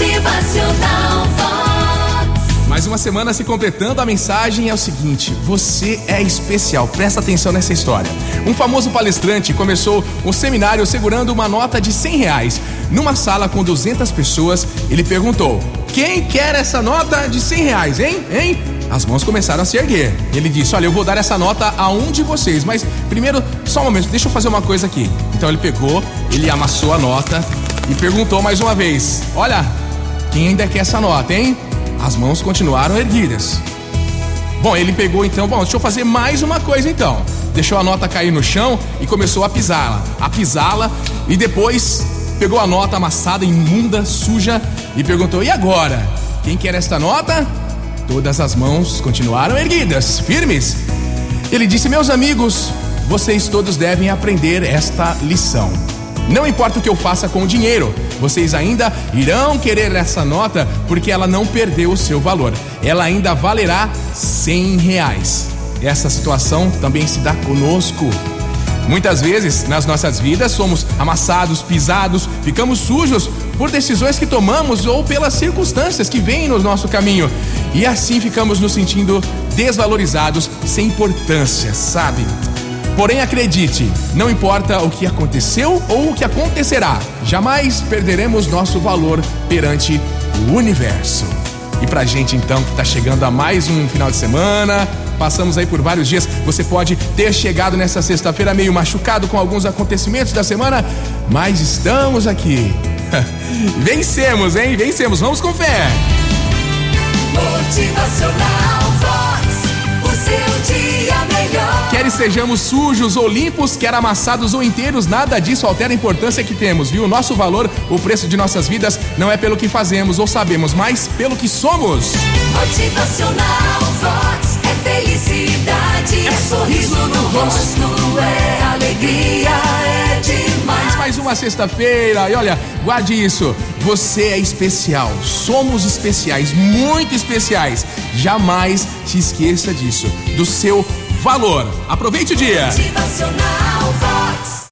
Motivacional. Mais uma semana se completando, a mensagem é o seguinte: você é especial, presta atenção nessa história. Um famoso palestrante começou um seminário segurando uma nota de 100 reais. Numa sala com 200 pessoas, ele perguntou: Quem quer essa nota de 100 reais, hein? Hein? As mãos começaram a se erguer. Ele disse: Olha, eu vou dar essa nota a um de vocês, mas primeiro, só um momento, deixa eu fazer uma coisa aqui. Então ele pegou, ele amassou a nota e perguntou mais uma vez: Olha, quem ainda quer essa nota, hein? As mãos continuaram erguidas. Bom, ele pegou então, bom, deixa eu fazer mais uma coisa então. Deixou a nota cair no chão e começou a pisá-la, a pisá-la e depois pegou a nota amassada, imunda, suja e perguntou: "E agora? Quem quer esta nota?" Todas as mãos continuaram erguidas, firmes. Ele disse: "Meus amigos, vocês todos devem aprender esta lição. Não importa o que eu faça com o dinheiro, vocês ainda irão querer essa nota porque ela não perdeu o seu valor. Ela ainda valerá 100 reais. Essa situação também se dá conosco. Muitas vezes nas nossas vidas somos amassados, pisados, ficamos sujos por decisões que tomamos ou pelas circunstâncias que vêm no nosso caminho. E assim ficamos nos sentindo desvalorizados, sem importância, sabe? Porém, acredite, não importa o que aconteceu ou o que acontecerá, jamais perderemos nosso valor perante o universo. E pra gente então que tá chegando a mais um final de semana, passamos aí por vários dias, você pode ter chegado nessa sexta-feira meio machucado com alguns acontecimentos da semana, mas estamos aqui. Vencemos, hein? Vencemos, vamos com fé. Motivacional estejamos sujos ou limpos, quer amassados ou inteiros, nada disso altera a importância que temos, viu? Nosso valor, o preço de nossas vidas, não é pelo que fazemos ou sabemos, mas pelo que somos. Motivacional Vox. É felicidade. É sorriso no rosto. É alegria. É demais. Mais uma sexta-feira e olha, guarde isso. Você é especial. Somos especiais, muito especiais. Jamais se esqueça disso, do seu Valor. Aproveite o dia. Motivacional, valor.